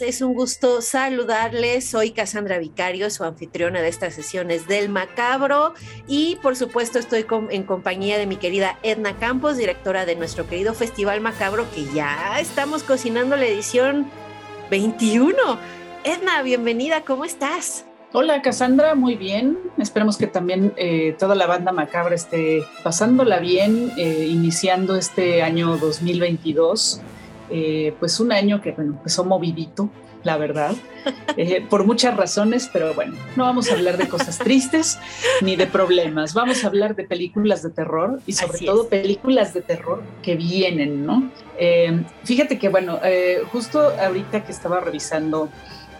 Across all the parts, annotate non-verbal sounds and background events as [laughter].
Es un gusto saludarles. Soy Cassandra Vicario, su anfitriona de estas sesiones del Macabro. Y por supuesto, estoy en compañía de mi querida Edna Campos, directora de nuestro querido Festival Macabro, que ya estamos cocinando la edición 21. Edna, bienvenida, ¿cómo estás? Hola Cassandra, muy bien. Esperemos que también eh, toda la banda macabra esté pasándola bien, eh, iniciando este año 2022 eh, pues un año que bueno, empezó movidito, la verdad, eh, por muchas razones, pero bueno, no vamos a hablar de cosas tristes ni de problemas, vamos a hablar de películas de terror y sobre todo películas de terror que vienen, ¿no? Eh, fíjate que bueno, justo ahorita que estaba revisando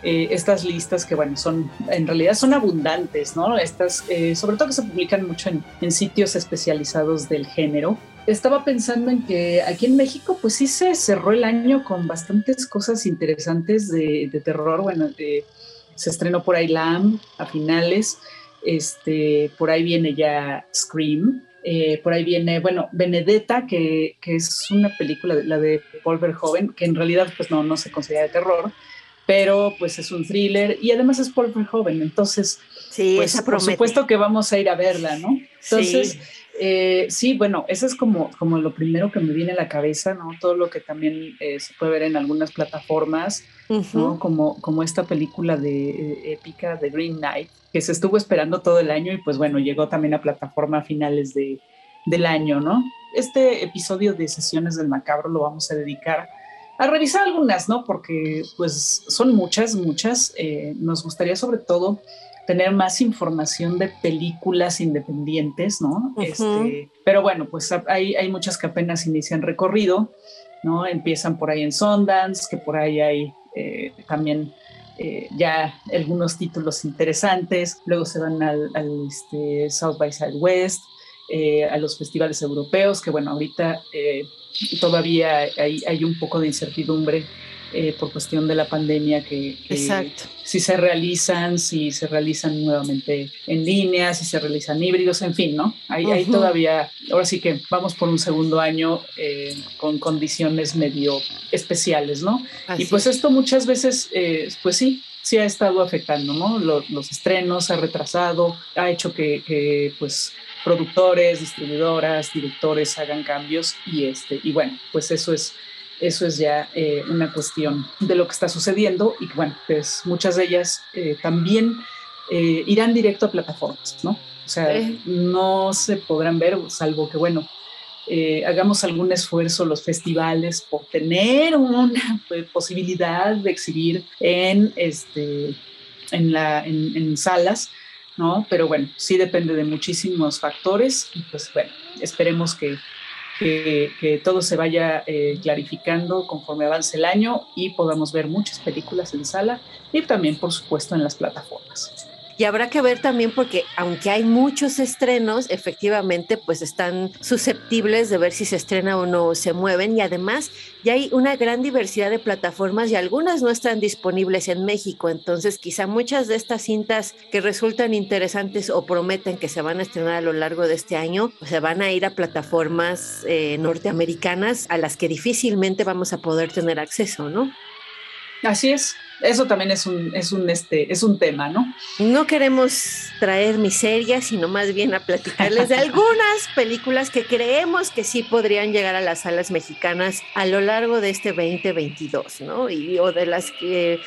estas listas que, bueno, son, en realidad son abundantes, ¿no? Estas, sobre todo que se publican mucho en, en, sitios especializados del género estaba pensando en que aquí en México, pues sí se cerró el año con bastantes cosas interesantes de, terror. Bueno, se estrenó por ahí Lamb a finales. Este, por ahí viene ya Scream. Eh, por ahí viene, bueno, Benedetta, que, es una película, la de Paul Verhoeven, que en realidad pues no, no se considera de terror, pero pues es un thriller y además es Paul Verhoeven, entonces, sí, pues, por supuesto que vamos a ir a verla, ¿no? Entonces, eh, sí, bueno, eso es como, como lo primero que me viene a la cabeza, ¿no? Todo lo que también eh, se puede ver en algunas plataformas, ¿no? Como, como esta película de eh, épica de Green Knight, que se estuvo esperando todo el año y pues bueno, llegó también a plataforma a finales de, del año, ¿no? Este episodio de Sesiones del Macabro lo vamos a dedicar a revisar algunas, ¿no? Porque pues son muchas, muchas. nos gustaría sobre todo tener más información de películas independientes, ¿no? Este, pero bueno, pues hay, hay muchas que apenas inician recorrido, ¿no? Empiezan por ahí en Sundance, que por ahí hay eh, también eh, ya algunos títulos interesantes, luego se van al, este, South by Southwest, eh, a los festivales europeos, que bueno, ahorita todavía hay, hay un poco de incertidumbre eh, por cuestión de la pandemia que, si se realizan, si se realizan nuevamente en línea, si se realizan híbridos, en fin, ¿no? Hay, todavía, ahora sí que vamos por un segundo año eh, con condiciones medio especiales, ¿no? y pues esto muchas veces, eh, pues sí, sí ha estado afectando, ¿no? Los, los estrenos ha retrasado, ha hecho que, que, pues productores, distribuidoras, directores hagan cambios y este y bueno, pues eso es eso es ya eh, una cuestión de lo que está sucediendo y bueno, pues muchas de ellas eh, también eh, irán directo a plataformas, ¿no? O sea, no se podrán ver, salvo que, bueno, hagamos algún esfuerzo los festivales por tener una pues, [laughs] posibilidad de exhibir en, este, en, la, en salas, ¿no? Pero bueno, sí depende de muchísimos factores y pues bueno, esperemos que que, todo se vaya eh, clarificando conforme avance el año y podamos ver muchas películas en sala y también, por supuesto, en las plataformas. Y habrá que ver también porque aunque hay muchos estrenos, efectivamente pues están susceptibles de ver si se estrena o no se mueven y además ya hay una gran diversidad de plataformas y algunas no están disponibles en México, entonces quizá muchas de estas cintas que resultan interesantes o prometen que se van a estrenar a lo largo de este año, pues, se van a ir a plataformas eh, norteamericanas a las que difícilmente vamos a poder tener acceso, ¿no? Así es, eso también es un, es un, este, es un tema, ¿no? No queremos traer miseria, sino más bien a platicarles de [laughs] algunas películas que creemos que sí podrían llegar a las salas mexicanas a lo largo de este 2022, ¿no? Y, o de las que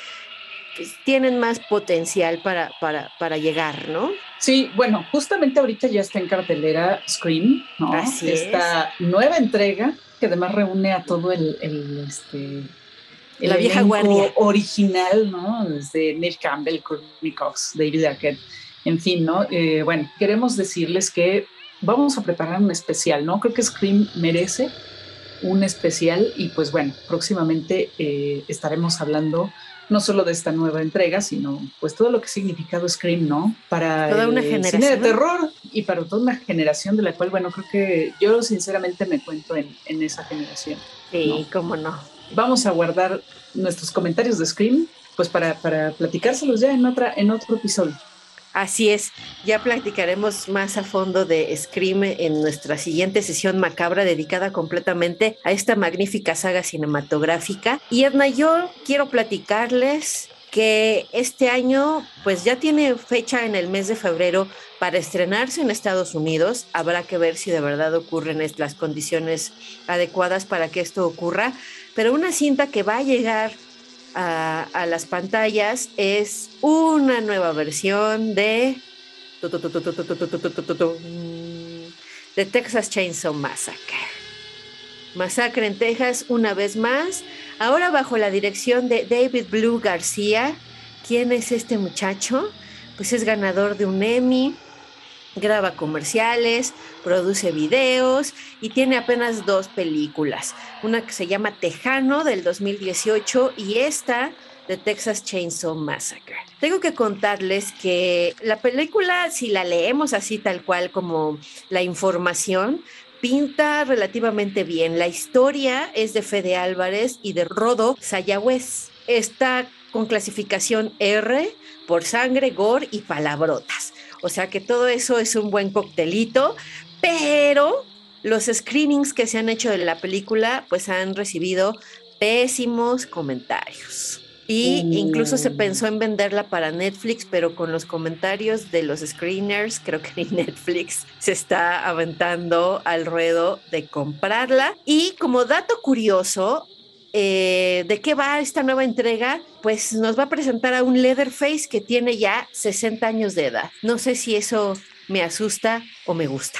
pues, tienen más potencial para, para, para llegar, ¿no? Sí, bueno, justamente ahorita ya está en cartelera Scream, ¿no? Así Esta nueva entrega que además reúne a todo el, el este, la vieja guardia original, ¿no? Desde Neil Campbell, Courtney Cox, David Arquette, en fin, ¿no? Eh, bueno, queremos decirles que vamos a preparar un especial, ¿no? Creo que Scream merece un especial y pues bueno, próximamente eh, estaremos hablando no solo de esta nueva entrega, sino pues todo lo que ha significado Scream, ¿no? Para toda una el cine de terror y para toda una generación de la cual, bueno, creo que yo sinceramente me cuento en, en esa generación. Sí, cómo no. Vamos a guardar nuestros comentarios de Scream, pues para, para platicárselos ya en, otra, en otro episodio. Así es, ya platicaremos más a fondo de Scream en nuestra siguiente sesión macabra dedicada completamente a esta magnífica saga cinematográfica. Y Edna, yo quiero platicarles que este año pues ya tiene fecha en el mes de febrero para estrenarse en Estados Unidos. Habrá que ver si de verdad ocurren las condiciones adecuadas para que esto ocurra. Pero una cinta que va a llegar a, las pantallas es una nueva versión de de Texas Chainsaw Massacre. Masacre en Texas una vez más, ahora bajo la dirección de David Blue García. ¿Quién es este muchacho? Pues es ganador de un Emmy, graba comerciales, produce videos y tiene apenas dos películas. Una que se llama Tejano del 2018 y esta de Texas Chainsaw Massacre. Tengo que contarles que la película, si la leemos así tal cual como la información, pinta relativamente bien. La historia es de Fede Álvarez y de Rodo Sayagüez. Está con clasificación R por sangre, gore y palabrotas. O sea que todo eso es un buen coctelito, pero los screenings que se han hecho de la película pues han recibido pésimos comentarios. Y incluso se pensó en venderla para Netflix, pero con los comentarios de los screeners, creo que ni [laughs] Netflix se está aventando al ruedo de comprarla. Y como dato curioso, eh, ¿de qué va esta nueva entrega? Pues nos va a presentar a un Leatherface que tiene ya 60 años de edad. No sé si eso me asusta o me gusta.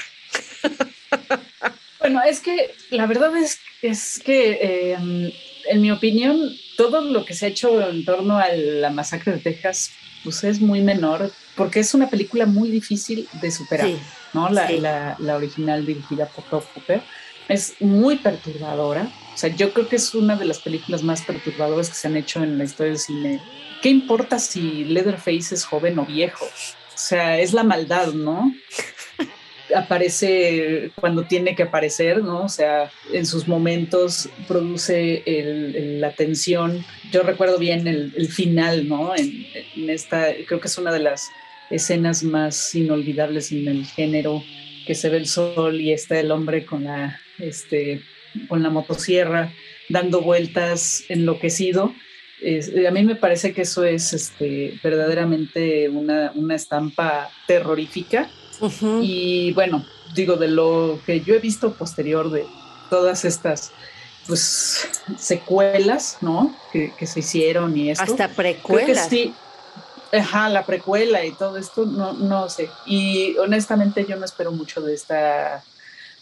Bueno, es que la verdad es, es que, em, en mi opinión, todo lo que se ha hecho en torno a la masacre de Texas, pues es muy menor, porque es una película muy difícil de superar, ¿no? La, la, original dirigida por Top Cooper es muy perturbadora o sea, yo creo que es una de las películas más perturbadoras que se han hecho en la historia del cine. ¿Qué importa si Leatherface es joven o viejo? O sea, es la maldad, ¿no? [laughs] Aparece cuando tiene que aparecer, ¿no? O sea, en sus momentos produce la tensión. Yo recuerdo bien el, final, ¿no? En, en, esta, creo que es una de las escenas más inolvidables en el género, que se ve el sol y está el hombre con la, este, con la motosierra, dando vueltas, enloquecido. a mí me parece que eso es este, verdaderamente una, estampa terrorífica. Y bueno, digo, de lo que yo he visto posterior de todas estas pues secuelas, ¿no? Que, se hicieron y esto. Hasta precuelas. sí. Ajá, la precuela y todo esto, no, no sé. Y honestamente yo no espero mucho de esta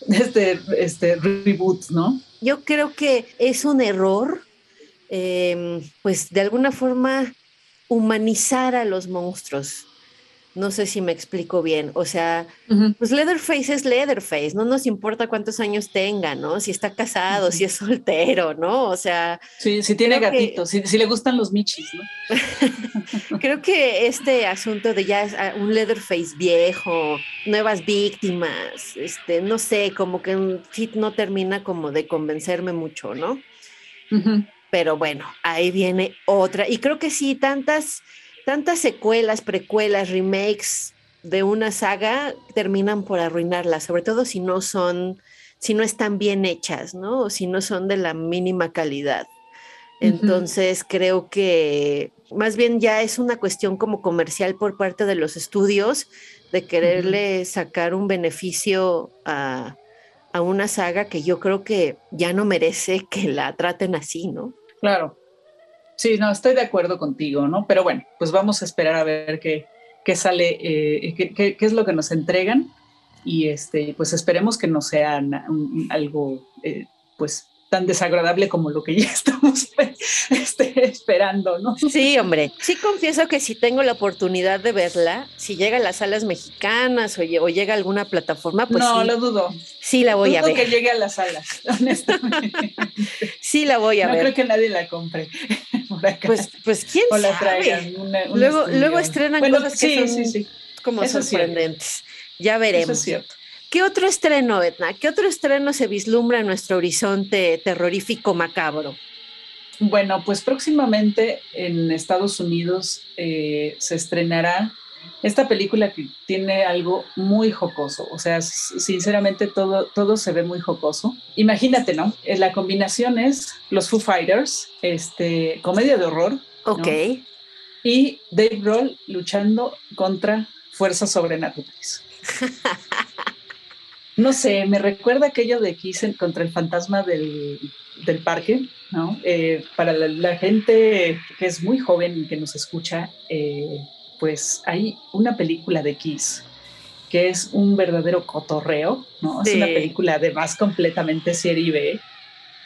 este, este reboot, ¿no? Yo creo que es un error, em, pues de alguna forma humanizar a los monstruos. No sé si me explico bien. O sea, pues Leatherface es Leatherface, no nos importa cuántos años tenga, ¿no? Si está casado, si es soltero, ¿no? O sea. Sí, si tiene gatitos, si, le gustan los michis, ¿no? [laughs] creo que este asunto de ya ah, un Leatherface viejo, nuevas víctimas, este, no sé, como que sí no termina como de convencerme mucho, ¿no? Pero bueno, ahí viene otra. Y creo que sí, tantas tantas secuelas, precuelas, remakes de una saga terminan por arruinarla, sobre todo si no son, si no están bien hechas, ¿no? O si no son de la mínima calidad. Entonces creo que más bien ya es una cuestión como comercial por parte de los estudios de quererle sacar un beneficio a, a, una saga que yo creo que ya no merece que la traten así, ¿no? Claro, Sí, no, estoy de acuerdo contigo, ¿no? Pero bueno, pues vamos a esperar a ver qué, qué sale, eh, qué, qué, qué, es lo que nos entregan y este, pues esperemos que no sea algo, eh, pues tan desagradable como lo que ya [laughs] estamos este, esperando, ¿no? Sí, hombre. Sí confieso que si tengo la oportunidad de verla, si llega a las salas mexicanas o, llega a alguna plataforma, pues no, sí, lo dudo. Sí la voy dudo a ver. que llegue a las salas, [laughs] honestamente. sí la voy a no ver. No creo que nadie la compre. Pues, pues quién o la sabe. Traigan, una, una luego, estudio. luego estrenan bueno, cosas que son sí, sí. como Eso sorprendentes. Ya veremos. Eso es cierto. ¿Qué otro estreno, Edna? ¿Qué otro estreno se vislumbra en nuestro horizonte terrorífico macabro? Bueno, pues próximamente en Estados Unidos eh, se estrenará esta película que tiene algo muy jocoso, o sea, sinceramente todo, todo se ve muy jocoso. Imagínate, ¿no? Eh, La combinación es los Foo Fighters, este, comedia de horror. Ok. ¿no? Y Dave Grohl luchando contra fuerzas sobrenaturales. [laughs] No sé, me recuerda aquello de Kiss contra el fantasma del, del parque, ¿no? Eh, para la, la, gente que es muy joven y que nos escucha, eh, pues hay una película de Kiss que es un verdadero cotorreo, ¿no? Sí. Es una película además completamente serie B,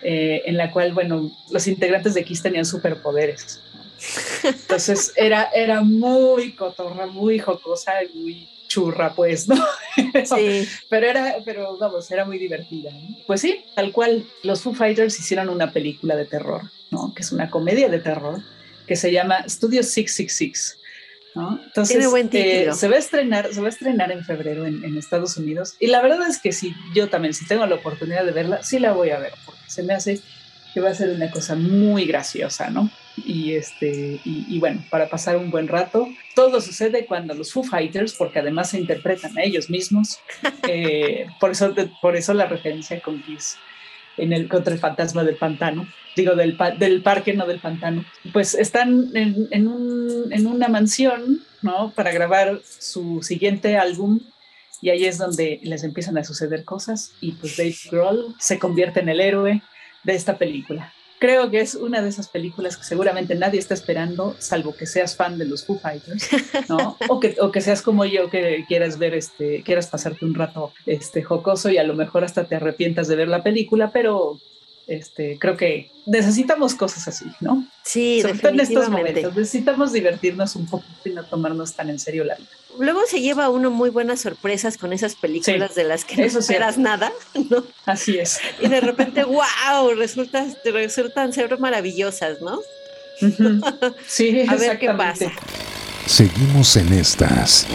eh, en la cual, bueno, los integrantes de Kiss tenían superpoderes. Entonces [laughs] era, era muy cotorra, muy jocosa, muy churra, pues, ¿no? [laughs] Sí. pero era, pero vamos, era muy divertida. ¿no? Pues sí, tal cual, los Foo Fighters hicieron una película de terror, ¿no? Que es una comedia de terror que se llama Studio 666. ¿No? Entonces, Tiene buen título. Eh, se va a estrenar, se va a estrenar en febrero en, en, Estados Unidos. Y la verdad es que sí, yo también, si tengo la oportunidad de verla, sí la voy a ver, porque se me hace que va a ser una cosa muy graciosa, ¿no? Y, este, y, y, bueno, para pasar un buen rato. Todo sucede cuando los Foo Fighters, porque además se interpretan a ellos mismos, [laughs] eh, por, eso, por eso la referencia con Kiss en el, contra el fantasma del pantano, digo, del, del parque, no del pantano, pues están en, en, un, en una mansión, ¿no? Para grabar su siguiente álbum y ahí es donde les empiezan a suceder cosas y pues Dave Grohl se convierte en el héroe de esta película. Creo que es una de esas películas que seguramente nadie está esperando, salvo que seas fan de los Foo Fighters, ¿no? [laughs] o, que, o que seas como yo, que quieras ver, este, quieras pasarte un rato este, jocoso y a lo mejor hasta te arrepientas de ver la película, pero este, creo que necesitamos cosas así, ¿no? Sí, Sobre todo en estos momentos, necesitamos divertirnos un poco y no tomarnos tan en serio la vida. Luego se lleva uno muy buenas sorpresas con esas películas sí, de las que no esperas nada, ¿no? Así es. Y de repente, [laughs] wow, resulta, resultan ser maravillosas, ¿no? Uh [laughs] -huh. Sí, A ver qué pasa. Seguimos en estas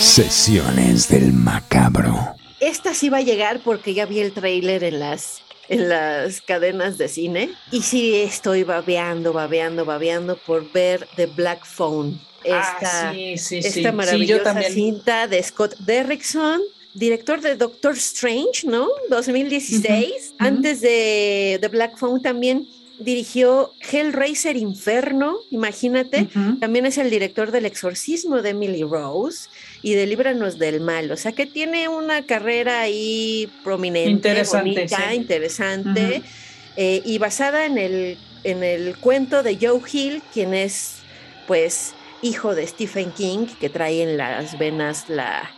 sesiones del macabro. Esta sí va a llegar porque ya vi el tráiler en las en las cadenas de cine y sí estoy babeando, babeando, babeando por ver The Black Phone. Esta, ah, sí, sí, esta sí. maravillosa cinta de Scott Derrickson, director de Doctor Strange, ¿no? 2016. Uh -huh. Antes de The Black Phone también dirigió Hellraiser Inferno, imagínate. Uh -huh. También es el director del Exorcismo de Emily Rose y de Líbranos del Mal. O sea que tiene una carrera ahí prominente, interesante, bonita, sí. interesante, Uh -huh. eh, y basada en el, en el cuento de Joe Hill, quien es, pues, hijo de Stephen King, que trae en las venas la,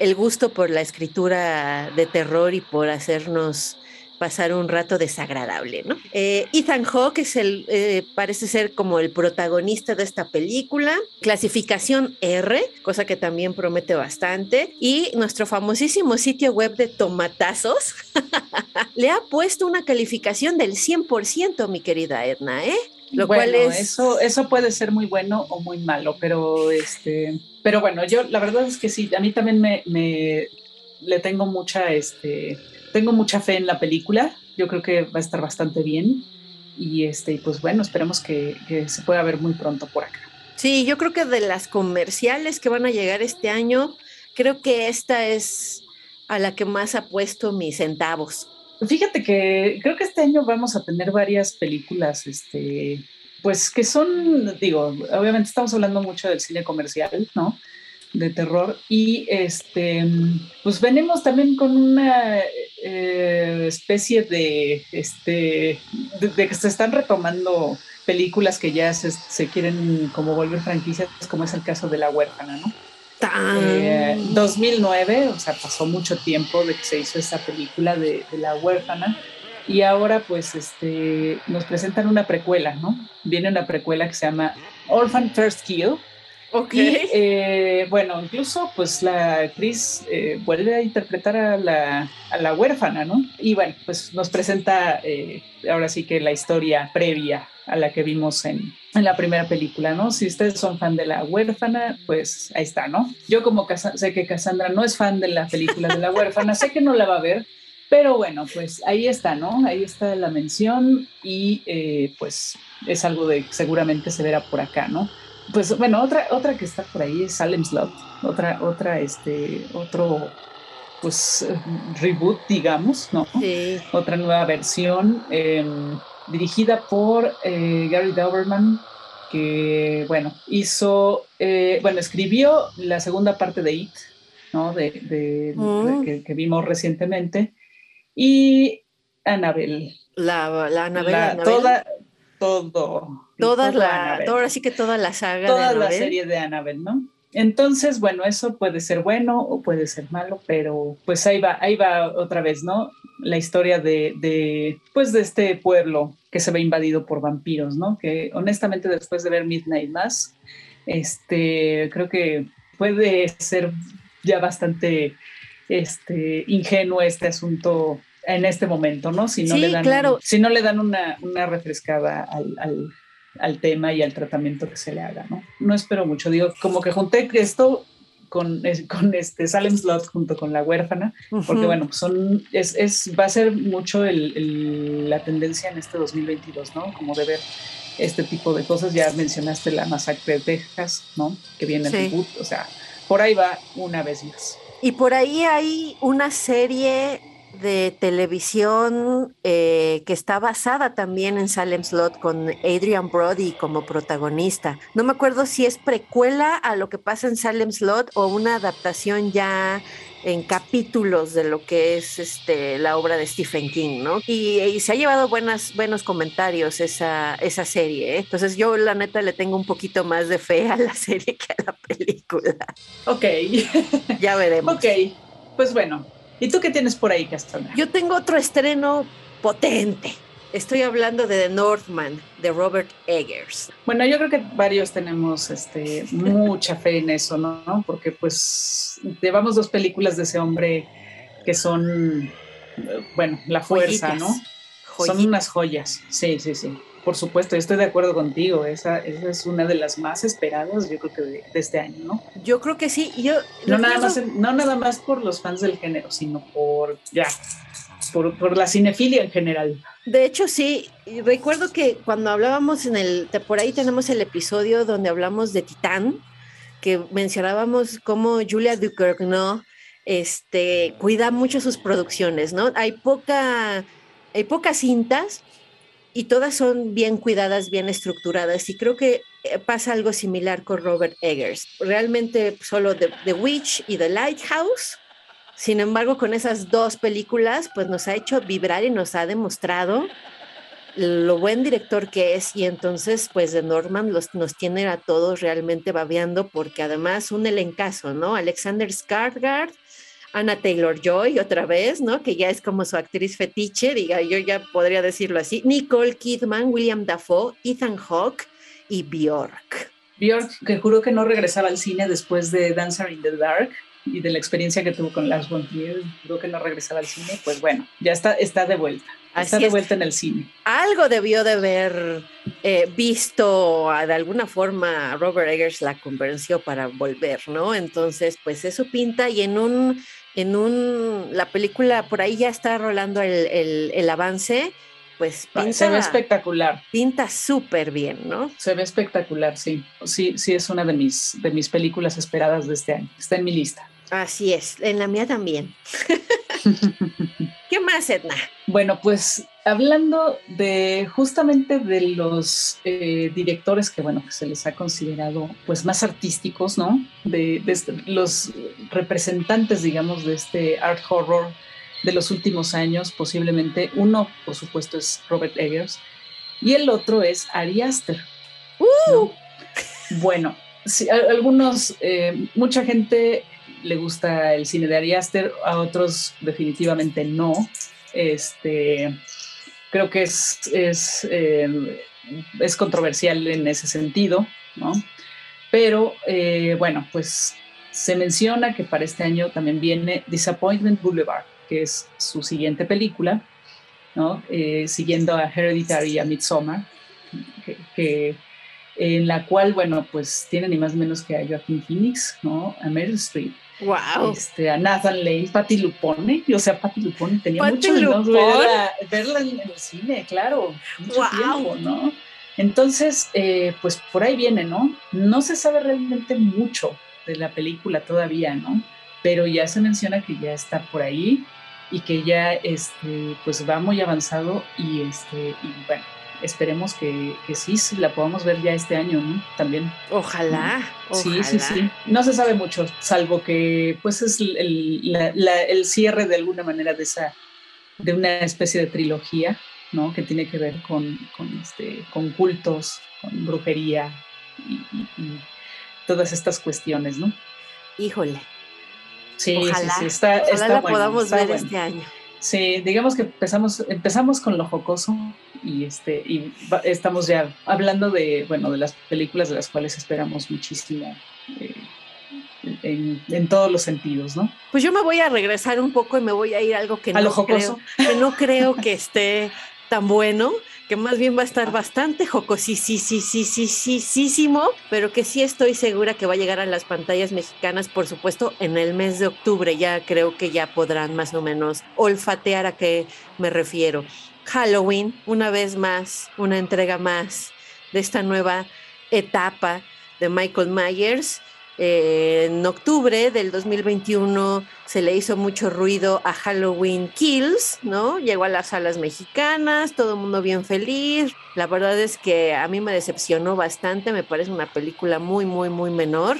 el gusto por la escritura de terror y por hacernos pasar un rato desagradable, ¿no? Eh, Ethan Hawke es el, eh, parece ser como el protagonista de esta película, clasificación R, cosa que también promete bastante, y nuestro famosísimo sitio web de tomatazos [laughs] le ha puesto una calificación del 100%, mi querida Edna, ¿eh? Lo bueno, cual es... eso, eso puede ser muy bueno o muy malo, pero este, pero bueno, yo la verdad es que sí, a mí también me, me le tengo mucha, este, tengo mucha fe en la película. Yo creo que va a estar bastante bien. Y este, pues bueno, esperemos que, que, se pueda ver muy pronto por acá. Sí, yo creo que de las comerciales que van a llegar este año, creo que esta es a la que más ha puesto mis centavos. Fíjate que creo que este año vamos a tener varias películas, este, pues que son, digo, obviamente estamos hablando mucho del cine comercial, ¿no? De terror. Y este, pues venimos también con una eh, especie de, este, de, que se están retomando películas que ya se, quieren como volver franquicias, como es el caso de La huérfana, ¿no? 2009, eh, o sea, pasó mucho tiempo de que se hizo esta película de, de, La huérfana y ahora pues este, nos presentan una precuela, ¿no? Viene una precuela que se llama Orphan First Kill, Ok. Y eh, bueno, incluso pues la actriz eh, vuelve a interpretar a la, a la, huérfana, ¿no? Y bueno, pues nos presenta eh, ahora sí que la historia previa a la que vimos en, en, la primera película, ¿no? Si ustedes son fan de la huérfana, pues ahí está, ¿no? Yo como sé que Cassandra no es fan de la película de la huérfana, sé que no la va a ver, pero bueno, pues ahí está, ¿no? Ahí está la mención y pues es algo de seguramente se verá por acá, ¿no? Pues bueno, otra, otra que está por ahí es Salem Slot, otra, otra, este, otro, pues, reboot, digamos, ¿no? Sí. Otra nueva versión, em, dirigida por eh, Gary Dauberman, que, bueno, hizo, eh, bueno, escribió la segunda parte de It, ¿no? De, mm. que, vimos recientemente, y Annabelle. La, la Annabelle. Toda, todo. Toda la, ahora sí que toda la saga. Toda la serie de Annabelle, ¿no? Entonces, bueno, eso puede ser bueno o puede ser malo, pero pues ahí va, ahí va otra vez, ¿no? La historia de, de, pues de este pueblo que se ve invadido por vampiros, ¿no? Que honestamente después de ver Midnight Mass, este, creo que puede ser ya bastante este, ingenuo este asunto en este momento, ¿no? Si no le dan, claro. si no le dan una, una refrescada al, al, al, tema y al tratamiento que se le haga, ¿no? No espero mucho, digo, como que junté esto con, con este Salem Slot junto con La Huérfana, porque bueno, son, es, es, va a ser mucho el, la tendencia en este 2022, ¿no? Como de ver este tipo de cosas, ya mencionaste la masacre de Texas, ¿no? Que viene el reboot, o sea, por ahí va una vez más. Y por ahí hay una serie de televisión eh, que está basada también en Salem Slot con Adrian Brody como protagonista. No me acuerdo si es precuela a lo que pasa en Salem Slot o una adaptación ya en capítulos de lo que es este, la obra de Stephen King, ¿no? Y, se ha llevado buenas, buenos comentarios esa, esa serie, ¿eh? Entonces yo la neta le tengo un poquito más de fe a la [laughs] serie que a la película. Ok. ya veremos. Ok, pues bueno, ¿Y tú qué tienes por ahí, Castaña? Yo tengo otro estreno potente. Estoy hablando de The Northman, de Robert Eggers. Bueno, yo creo que varios tenemos este, mucha fe en eso, ¿no? Porque pues llevamos dos películas de ese hombre que son, bueno, la fuerza, ¿no? Son unas joyas, sí, sí, sí. Por supuesto, estoy de acuerdo contigo. Esa, es una de las más esperadas, yo creo que de, este año, ¿no? Yo creo que sí. Yo no, nada más, no nada más por los fans del género, sino por, ya, por, la cinefilia en general. De hecho, sí. Recuerdo que cuando hablábamos en el, por ahí tenemos el episodio donde hablamos de Titán, que mencionábamos cómo Julia Ducournau este, cuida mucho sus producciones, ¿no? Hay poca, hay pocas cintas y todas son bien cuidadas, bien estructuradas. Y creo que eh, pasa algo similar con Robert Eggers. Realmente solo The, Witch y The Lighthouse. Sin embargo, con esas dos películas, pues nos ha hecho vibrar y nos ha demostrado lo buen director que es y entonces pues de Norman los, nos tiene a todos realmente babeando porque además un elencazo, ¿no? Alexander Skarsgård, Anna Taylor Joy otra vez, ¿no? Que ya es como su actriz fetiche, diga, yo ya podría decirlo así. Nicole Kidman, William Dafoe, Ethan Hawke y Bjork. Bjork, que juró que no regresaba al cine después de Dancer in the Dark y de la experiencia que tuvo con Lars von Trier, juró que no regresaba al cine, pues bueno, ya está, está de vuelta. Está de vuelta en el cine. Algo debió de haber eh, visto de alguna forma Robert Eggers la convenció para volver, ¿no? Entonces, pues eso pinta y en un en un, la película, por ahí ya está rolando el, avance, pues pinta, se ve espectacular. Pinta súper bien, ¿no? Se ve espectacular, sí. Sí, sí es una de mis, de mis películas esperadas de este año. Está en mi lista. Así es, en la mía también. [laughs] ¿Qué más, Edna? Bueno, pues hablando de justamente de los eh, directores que, bueno, que se les ha considerado pues más artísticos, ¿no? De, este, los representantes, digamos, de este art horror de los últimos años, posiblemente. Uno, por supuesto, es Robert Eggers y el otro es Ari Aster. ¡Uh! Bueno, sí, algunos, eh, mucha gente le gusta el cine de Ari Aster, a otros definitivamente no. Este, creo que es, es, eh, es controversial en ese sentido, ¿no? Pero eh, bueno, pues se menciona que para este año también viene Disappointment Boulevard, que es su siguiente película, ¿no? Siguiendo a Hereditary y a Midsommar, que, en la cual, bueno, pues tiene ni más menos que a Joaquin Phoenix, ¿no? A Meryl Streep. Wow. Este, a Nathan Lane, Patti Lupone, o sea, Patti Lupone tenía mucho de verla, en, el cine, claro, mucho tiempo, ¿no? Entonces, eh, pues por ahí viene, ¿no? No se sabe realmente mucho de la película todavía, ¿no? Pero ya se menciona que ya está por ahí y que ya este, pues va muy avanzado y, este, y bueno, esperemos que, que sí, la podamos ver ya este año, ¿no? También. Ojalá, Sí, sí, sí. No se sabe mucho, salvo que pues es el, el cierre de alguna manera de esa, de una especie de trilogía, ¿no? Que tiene que ver con, con, este, con cultos, con brujería y, todas estas cuestiones, ¿no? Híjole. Sí, sí, sí, está, ojalá la podamos ver este año. Sí, digamos que empezamos, empezamos con lo jocoso y este y estamos ya hablando de bueno de las películas de las cuales esperamos muchísimo eh, en, todos los sentidos, ¿no? Pues yo me voy a regresar un poco y me voy a ir a algo que, no, creo, que no creo [laughs] que esté tan bueno, que más bien va a estar bastante jocosísimo, pero que sí estoy segura que va a llegar a las pantallas mexicanas, por supuesto, en el mes de octubre. Ya creo que ya podrán más o menos olfatear a qué me refiero. Halloween, una vez más, una entrega más de esta nueva etapa de Michael Myers en octubre del 2021 se le hizo mucho ruido a Halloween Kills, ¿no? Llegó a las salas mexicanas, todo el mundo bien feliz. La verdad es que a mí me decepcionó bastante, me parece una película muy, muy, muy menor.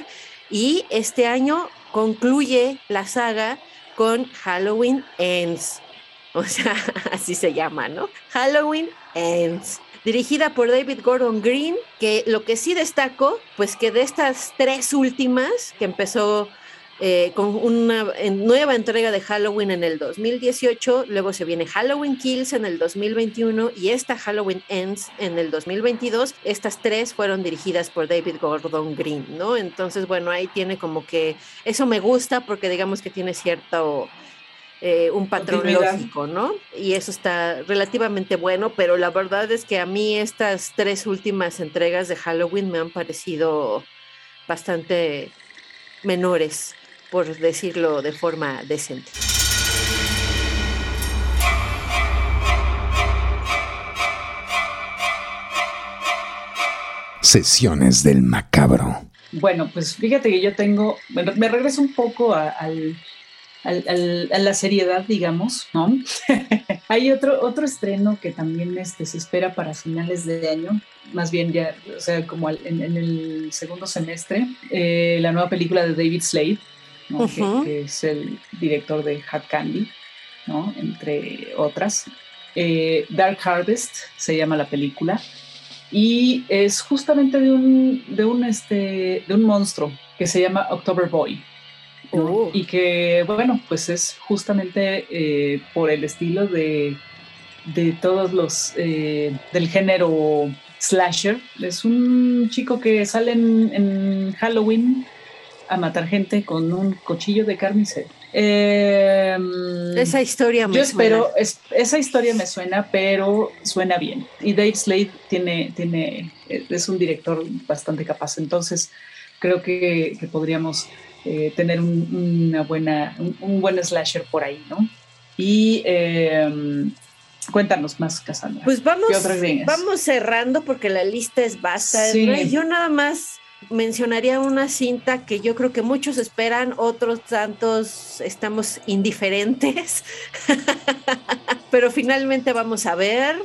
Y este año concluye la saga con Halloween Ends. [laughs] O sea, así se llama, ¿no? Halloween Ends dirigida por David Gordon Green, que lo que sí destaco, pues que de estas tres últimas, que empezó eh, con una nueva entrega de Halloween en el 2018, luego se viene Halloween Kills en el 2021 y esta Halloween Ends en el 2022. Estas tres fueron dirigidas por David Gordon Green, ¿no? Entonces, bueno, ahí tiene como que eso me gusta porque digamos que tiene cierto eh, un patrón lógico, ¿no? Y eso está relativamente bueno, pero la verdad es que a mí estas tres últimas entregas de Halloween me han parecido bastante menores, por decirlo de forma decente. Sesiones del macabro. Bueno, pues fíjate que yo tengo, me regreso un poco al a la seriedad, digamos, ¿no? [laughs] Hay otro, otro estreno que también este, se espera para finales de año, más bien ya, o sea, como en, el segundo semestre, eh, la nueva película de David Slade, que, es el director de Hot Candy, ¿no? Entre otras. Eh, Dark Harvest se llama la película y es justamente de un, de un, este, de un monstruo que se llama October Boy. Oh. Y que, bueno, pues es justamente eh, por el estilo de, de todos los eh, del género slasher. Es un chico que sale en, Halloween a matar gente con un cuchillo de carnicero. Em, esa historia me Yo espero, esa historia me suena, pero suena bien. Y Dave Slade tiene, tiene, es un director bastante capaz, entonces creo que, que podríamos eh, tener un, una buena, un, buen slasher por ahí, ¿no? Y em, cuéntanos más, Cassandra. Pues vamos, vamos cerrando porque la lista es vasta. Yo nada más mencionaría una cinta que yo creo que muchos esperan, otros tantos estamos indiferentes, [laughs] pero finalmente vamos a ver.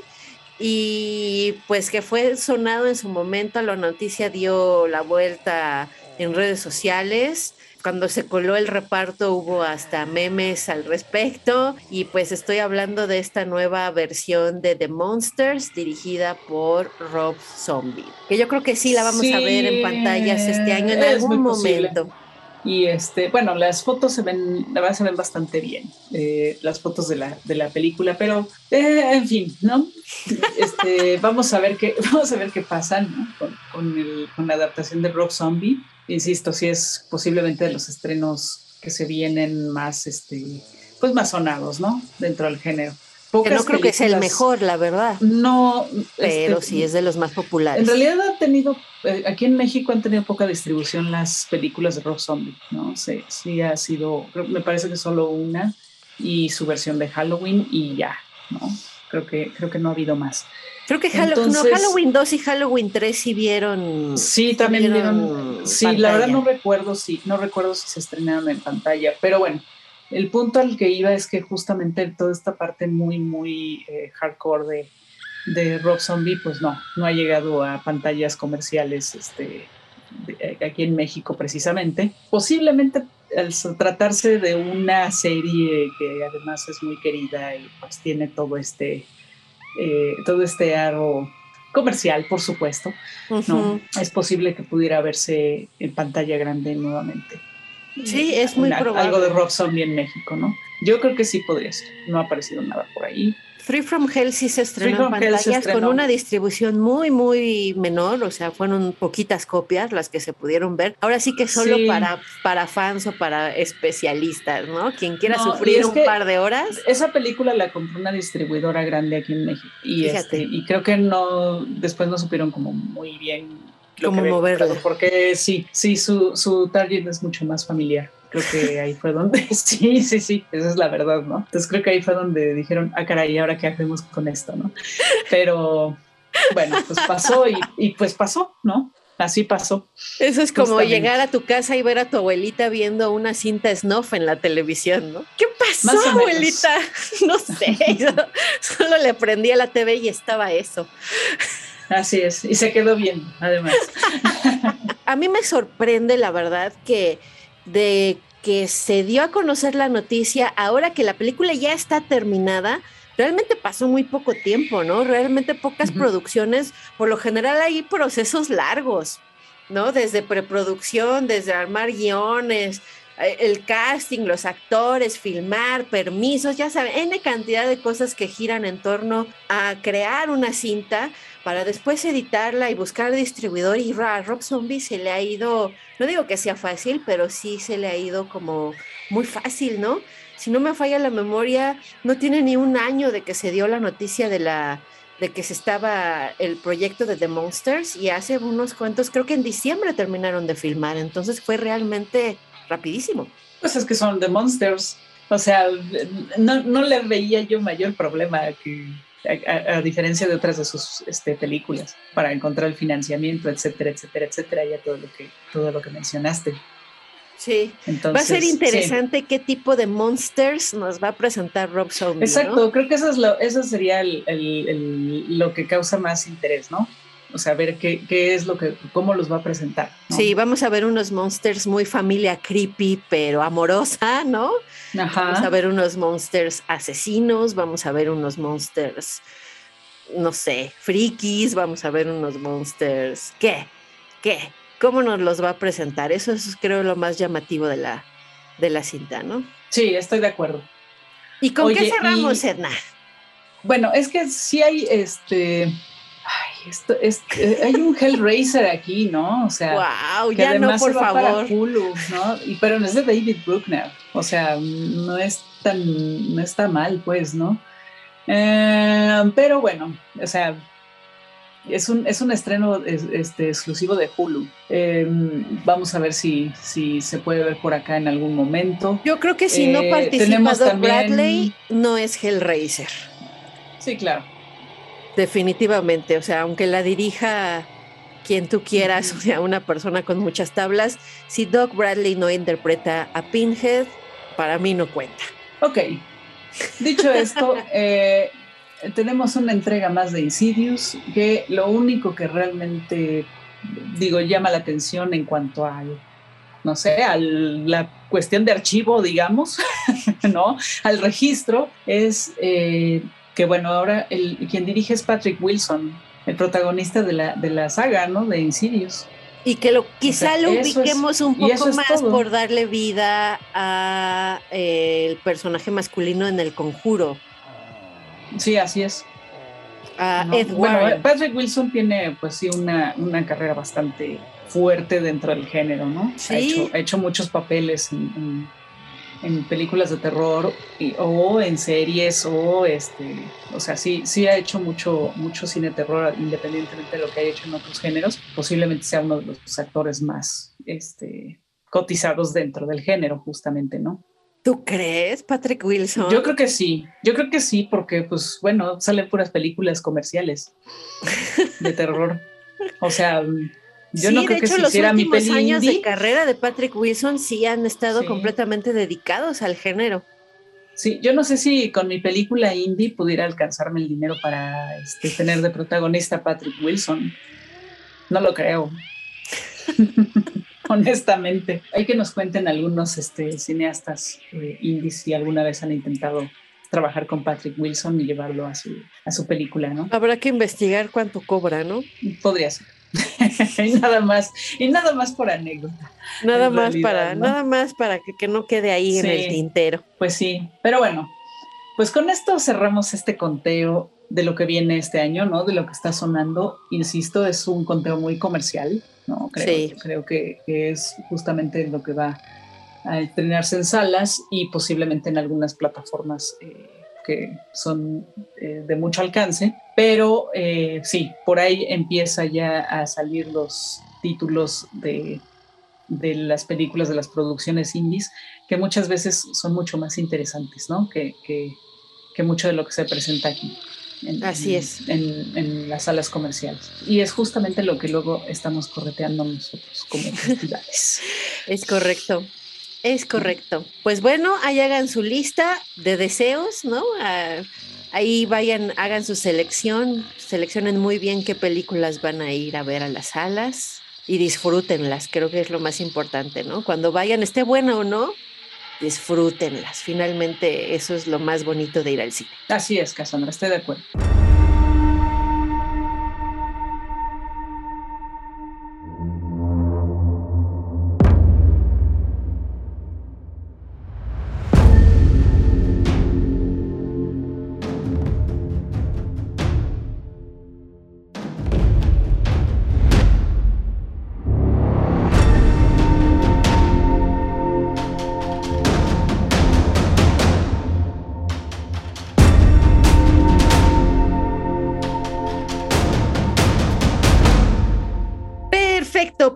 Y pues que fue sonado en su momento, la noticia dio la vuelta en redes sociales cuando se coló el reparto hubo hasta memes al respecto y pues estoy hablando de esta nueva versión de The Monsters dirigida por Rob Zombie, que yo creo que sí la vamos a ver en pantallas este año en algún momento. Y este, bueno, las fotos se ven, la verdad se ven bastante bien, eh, las fotos de la, de la película, pero eh, en fin, ¿no? Este, [laughs] vamos a ver qué, [laughs] vamos a ver qué pasa ¿no? con, con, el, con, la adaptación de Rock Zombie. Insisto, si es posiblemente de los estrenos que se vienen más, este, pues más sonados, ¿no? Dentro del género. Pocas que no creo que sea el mejor, la verdad. No. Pero este, sí es de los más populares. En realidad ha tenido, eh, aquí en México han tenido poca distribución las películas de Rob Zombie, ¿no? Sí, sí ha sido, me parece que solo una y su versión de Halloween y ya, ¿no? Creo que, creo que no ha habido más. Creo que Halloween, no, Halloween 2 y Halloween 3 sí vieron. Sí, también vieron. sí, la verdad no recuerdo si, no recuerdo si se estrenaron en pantalla, pero bueno, el punto al que iba es que justamente toda esta parte muy, muy eh, hardcore de, de Rob Zombie, pues no, no ha llegado a pantallas comerciales este, eh, aquí en México precisamente. Posiblemente al tratarse de una serie que además es muy querida y pues tiene todo este, eh, todo este aro comercial, por supuesto, ¿no? Es posible que pudiera verse en pantalla grande nuevamente. Sí, es muy probable. Algo de Rob Zombie en México, ¿no? Yo creo que sí podría ser. No ha aparecido nada por ahí. Free From Hell sí se estrenó en pantallas con una distribución muy, muy menor, o sea, fueron poquitas copias las que se pudieron ver. Ahora sí que solo Para, para fans o para especialistas, ¿no? Quien quiera sufrir un par de horas. Esa película la compró una distribuidora grande aquí en México y, este, y creo que no, después no supieron como muy bien como moverlo. Porque sí, sí, su, su target es mucho más familiar. Creo que ahí fue donde, [laughs] sí, sí, sí, esa es la verdad, ¿no? Entonces creo que ahí fue donde dijeron, ah, caray, ¿ahora qué hacemos con esto, no? Pero bueno, pues pasó y, y pues pasó, ¿no? Así pasó. Eso es como llegar a tu casa y ver a tu abuelita viendo una cinta snuff en la televisión, ¿no? ¿Qué pasó, abuelita? [laughs] No sé, solo le prendí a la TV y estaba eso. Así es, y se quedó bien, además. [laughs] a mí me sorprende, la verdad, que de que se dio a conocer la noticia, ahora que la película ya está terminada, realmente pasó muy poco tiempo, ¿no? Realmente pocas producciones, por lo general hay procesos largos, ¿no? Desde preproducción, desde armar guiones, eh, el casting, los actores, filmar, permisos, ya saben, N cantidad de cosas que giran en torno a crear una cinta para después editarla y buscar distribuidor. Y a Rob Zombie se le ha ido, no digo que sea fácil, pero sí se le ha ido como muy fácil, ¿no? Si no me falla la memoria, no tiene ni un año de que se dio la noticia de la de que se estaba el proyecto de The Monsters y hace unos cuantos, creo que en diciembre terminaron de filmar, entonces fue realmente rapidísimo. Pues es que son The Monsters, o sea, no, no le veía yo mayor problema que a, diferencia de otras de sus este, películas, para encontrar el financiamiento, etcétera, etcétera, etcétera, ya todo lo que, todo lo que mencionaste. Sí, va a ser interesante qué tipo de monsters nos va a presentar Rob Zombie. Exacto, creo que eso, es lo, eso sería el, el, lo que causa más interés, ¿no? O sea, ver qué, qué, es lo que, cómo los va a presentar. Sí, vamos a ver unos monsters muy familia creepy, pero amorosa, ¿no? Vamos a ver unos monsters asesinos, vamos a ver unos monsters, no sé, frikis, vamos a ver unos monsters. ¿Qué? ¿Qué? ¿Cómo nos los va a presentar? Eso es, creo, lo más llamativo de la, de la cinta, ¿no? Sí, estoy de acuerdo. ¿Y con qué cerramos, Edna? Bueno, es que sí hay este esto es, eh, hay un Hellraiser aquí, ¿no? O sea, wow, que ya además no, por favor. Para Hulu, ¿no? Y, pero no es de David Bruckner, o sea, no es tan, no está mal, pues, ¿no? Eh, pero bueno, o sea, es un, es un estreno este, exclusivo de Hulu. Eh, vamos a ver si, si se puede ver por acá en algún momento. Yo creo que si no participa Doug Bradley, no es Hellraiser. Sí, claro. Definitivamente, o sea, aunque la dirija quien tú quieras, o sea, una persona con muchas tablas, si Doc Bradley no interpreta a Pinhead, para mí no cuenta. Ok. Dicho esto, [laughs] eh, tenemos una entrega más de Insidious, que lo único que realmente, digo, llama la atención en cuanto al, no sé, a la cuestión de archivo, digamos, [laughs] ¿no? Al registro, es eh, que, bueno, ahora el, quien dirige es Patrick Wilson, el protagonista de la, de la saga, ¿no? De Insidious. Y que lo, quizá lo ubiquemos un poco más por darle vida a eh, el personaje masculino en el conjuro. Sí, así es. A Bueno, Patrick Wilson tiene pues sí una, una carrera bastante fuerte dentro del género, ¿no? Ha, hecho, ha hecho muchos papeles en, películas de terror o en series o este, o sea, sí, sí ha hecho mucho, mucho cine de terror independientemente de lo que haya hecho en otros géneros. Posiblemente sea uno de los actores más este, cotizados dentro del género, justamente, ¿no? ¿Tú crees, Patrick Wilson? Yo creo que sí, yo creo que sí, porque pues bueno, salen puras películas comerciales de terror. O sea, yo no creo de hecho, que los últimos años de carrera de Patrick Wilson sí han estado completamente dedicados al género. Sí, yo no sé si con mi película indie pudiera alcanzarme el dinero para este, tener de protagonista a Patrick Wilson. No lo creo. [laughs] Honestamente. Hay que nos cuenten algunos este, cineastas eh, indies si alguna vez han intentado trabajar con Patrick Wilson y llevarlo a su, a su película, ¿no? Habrá que investigar cuánto cobra, ¿no? Podría ser. [laughs] y nada más, y nada más por anécdota. Nada más para, nada más para que, no quede ahí en el tintero. Pues sí, pero bueno, pues con esto cerramos este conteo de lo que viene este año, ¿no? De lo que está sonando. Insisto, es un conteo muy comercial, ¿no? Creo, sí. creo que, es justamente lo que va a estrenarse en salas y posiblemente en algunas plataformas eh, que son eh, de mucho alcance, pero eh, sí, por ahí empieza ya a salir los títulos de, de, las películas, de las producciones indies, que muchas veces son mucho más interesantes, ¿no? Que, que, que mucho de lo que se presenta aquí. En, Así es. En, en, las salas comerciales. Y es justamente lo que luego estamos correteando nosotros como [laughs] festivales. es correcto. Es correcto. Pues bueno, ahí hagan su lista de deseos, ¿no? Ah, ahí vayan, hagan su selección, seleccionen muy bien qué películas van a ir a ver a las salas y disfrútenlas, creo que es lo más importante, ¿no? Cuando vayan, esté buena o no, disfrútenlas. Finalmente, eso es lo más bonito de ir al cine. Así es, Cassandra, estoy de acuerdo.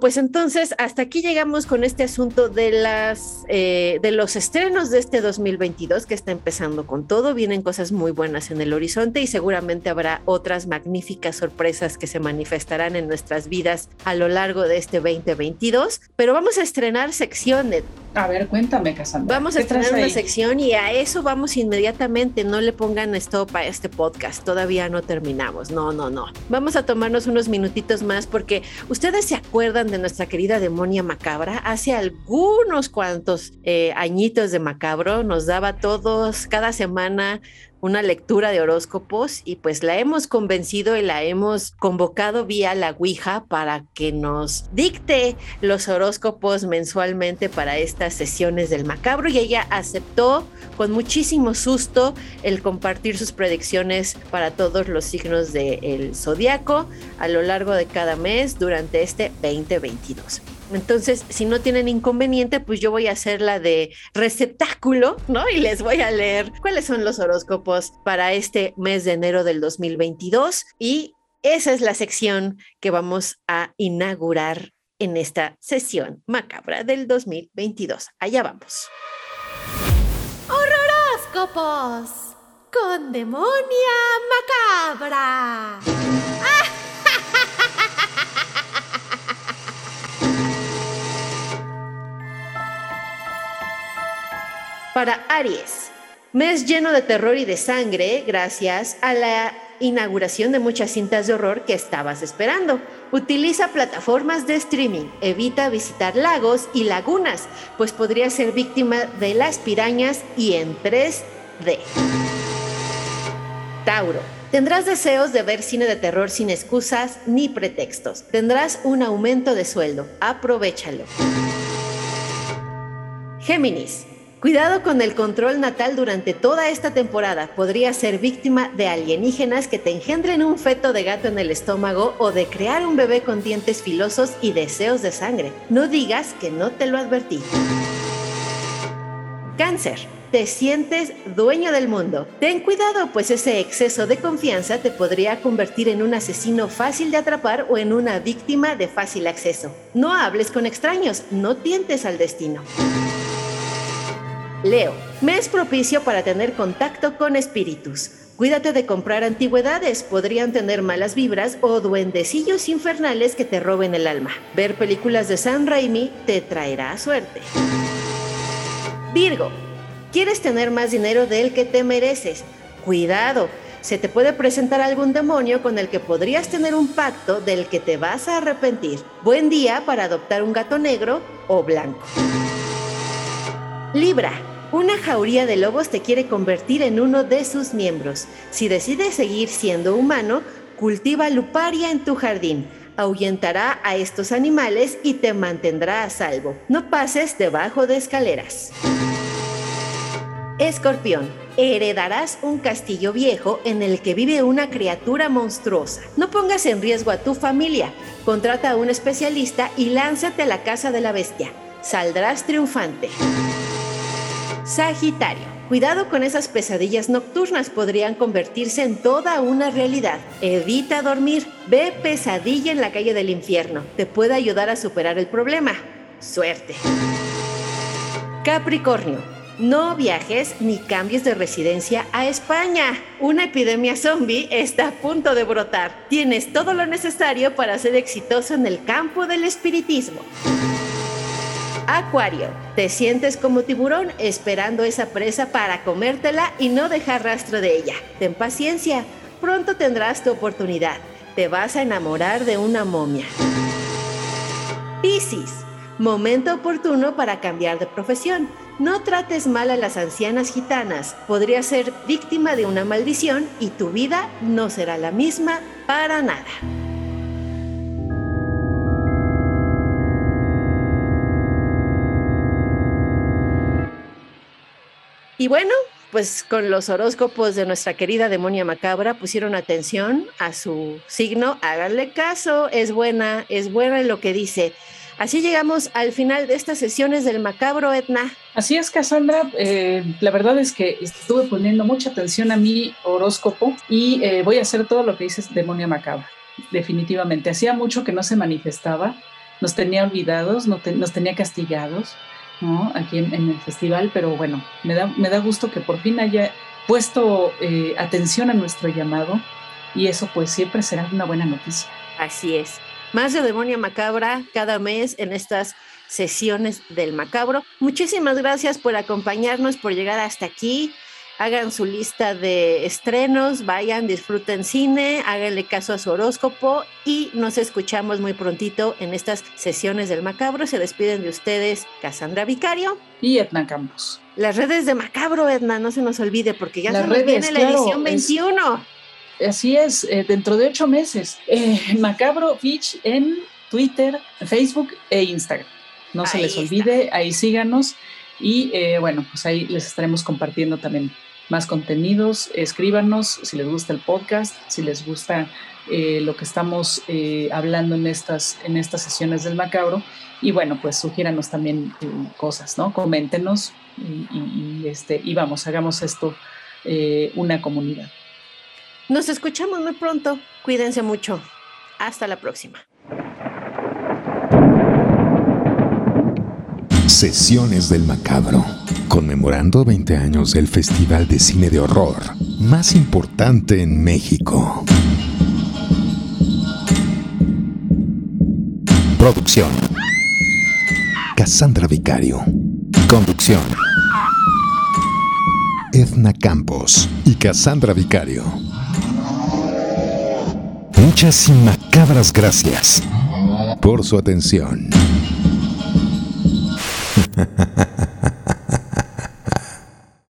Pues entonces hasta aquí llegamos con este asunto de las eh, de los estrenos de este 2022 que está empezando con todo. Vienen cosas muy buenas en el horizonte y seguramente habrá otras magníficas sorpresas que se manifestarán en nuestras vidas a lo largo de este 2022. Pero vamos a estrenar secciones. A ver, cuéntame, Cassandra. Vamos a estrenar una sección y a eso vamos inmediatamente. No le pongan stop a este podcast. Todavía no terminamos. No, no, no. Vamos a tomarnos unos minutitos más porque ustedes se acuerdan de nuestra querida demonia macabra, hace algunos cuantos eh, añitos de macabro, nos daba todos cada semana una lectura de horóscopos y pues la hemos convencido y la hemos convocado vía la Ouija para que nos dicte los horóscopos mensualmente para estas sesiones del macabro y ella aceptó con muchísimo susto el compartir sus predicciones para todos los signos del zodiaco a lo largo de cada mes durante este 2022. Entonces, si no tienen inconveniente, pues yo voy a hacer la de receptáculo, ¿no? Y les voy a leer cuáles son los horóscopos para este mes de enero del 2022. Y esa es la sección que vamos a inaugurar en esta sesión macabra del 2022. Allá vamos. Horóscopos con demonia macabra. Para Aries, mes lleno de terror y de sangre gracias a la inauguración de muchas cintas de horror que estabas esperando. Utiliza plataformas de streaming, evita visitar lagos y lagunas, pues podría ser víctima de las pirañas y en 3D. Tauro. Tendrás deseos de ver cine de terror sin excusas ni pretextos. Tendrás un aumento de sueldo. Aprovechalo. Géminis. Cuidado con el control natal durante toda esta temporada. Podría ser víctima de alienígenas que te engendren un feto de gato en el estómago o de crear un bebé con dientes filosos y deseos de sangre. No digas que no te lo advertí. Cáncer. Te sientes dueño del mundo. Ten cuidado, pues ese exceso de confianza te podría convertir en un asesino fácil de atrapar o en una víctima de fácil acceso. No hables con extraños, no tientes al destino. Leo, mes propicio para tener contacto con espíritus. Cuídate de comprar antigüedades, podrían tener malas vibras o duendecillos infernales que te roben el alma. Ver películas de Sam Raimi te traerá suerte. Virgo, quieres tener más dinero del que te mereces. Cuidado, se te puede presentar algún demonio con el que podrías tener un pacto del que te vas a arrepentir. Buen día para adoptar un gato negro o blanco. Libra, una jauría de lobos te quiere convertir en uno de sus miembros. Si decides seguir siendo humano, cultiva luparia en tu jardín. Ahuyentará a estos animales y te mantendrá a salvo. No pases debajo de escaleras. Escorpión, heredarás un castillo viejo en el que vive una criatura monstruosa. No pongas en riesgo a tu familia. Contrata a un especialista y lánzate a la casa de la bestia. Saldrás triunfante. Sagitario. Cuidado con esas pesadillas nocturnas, podrían convertirse en toda una realidad. Evita dormir, ve pesadilla en la calle del infierno, te puede ayudar a superar el problema. Suerte. Capricornio. No viajes ni cambies de residencia a España. Una epidemia zombie está a punto de brotar. Tienes todo lo necesario para ser exitoso en el campo del espiritismo. Acuario, te sientes como tiburón esperando esa presa para comértela y no dejar rastro de ella. Ten paciencia, pronto tendrás tu oportunidad. Te vas a enamorar de una momia. Piscis, momento oportuno para cambiar de profesión. No trates mal a las ancianas gitanas. Podrías ser víctima de una maldición y tu vida no será la misma para nada. Y bueno, pues con los horóscopos de nuestra querida demonia macabra pusieron atención a su signo, háganle caso, es buena, es buena en lo que dice. Así llegamos al final de estas sesiones del macabro, Etna. Así es, Cassandra. Eh, la verdad es que estuve poniendo mucha atención a mi horóscopo y eh, voy a hacer todo lo que dices demonia macabra. Definitivamente. Hacía mucho que no se manifestaba, nos tenía olvidados, nos tenía castigados aquí en, el festival, pero bueno, me da, me da gusto que por fin haya puesto eh, atención a nuestro llamado y eso pues siempre será una buena noticia. Así es. Más de Demonia Macabra cada mes en estas sesiones del Macabro. Muchísimas gracias por acompañarnos, por llegar hasta aquí hagan su lista de estrenos, vayan, disfruten cine, háganle caso a su horóscopo y nos escuchamos muy prontito en estas sesiones del Macabro. Se despiden de ustedes Cassandra Vicario y Edna Campos. Las redes de Macabro, Edna, no se nos olvide porque ya se viene la edición 21. así es, eh, dentro de ocho meses. Eh, Macabro Fitch en Twitter, Facebook e Instagram. No se les olvide, ahí síganos. Y eh, bueno, pues ahí les estaremos compartiendo también más contenidos, escríbanos si les gusta el podcast, si les gusta eh, lo que estamos eh, hablando en estas, en estas sesiones del macabro. Y bueno, pues sugiéranos también eh, cosas, ¿no? Coméntenos y, este, y vamos, hagamos esto una comunidad. Nos escuchamos muy pronto. Cuídense mucho. Hasta la próxima. Sesiones del Macabro, conmemorando 20 años del Festival de Cine de Horror más importante en México. Producción. Cassandra Vicario. Conducción. Edna Campos y Cassandra Vicario. Muchas y Macabras gracias por su atención.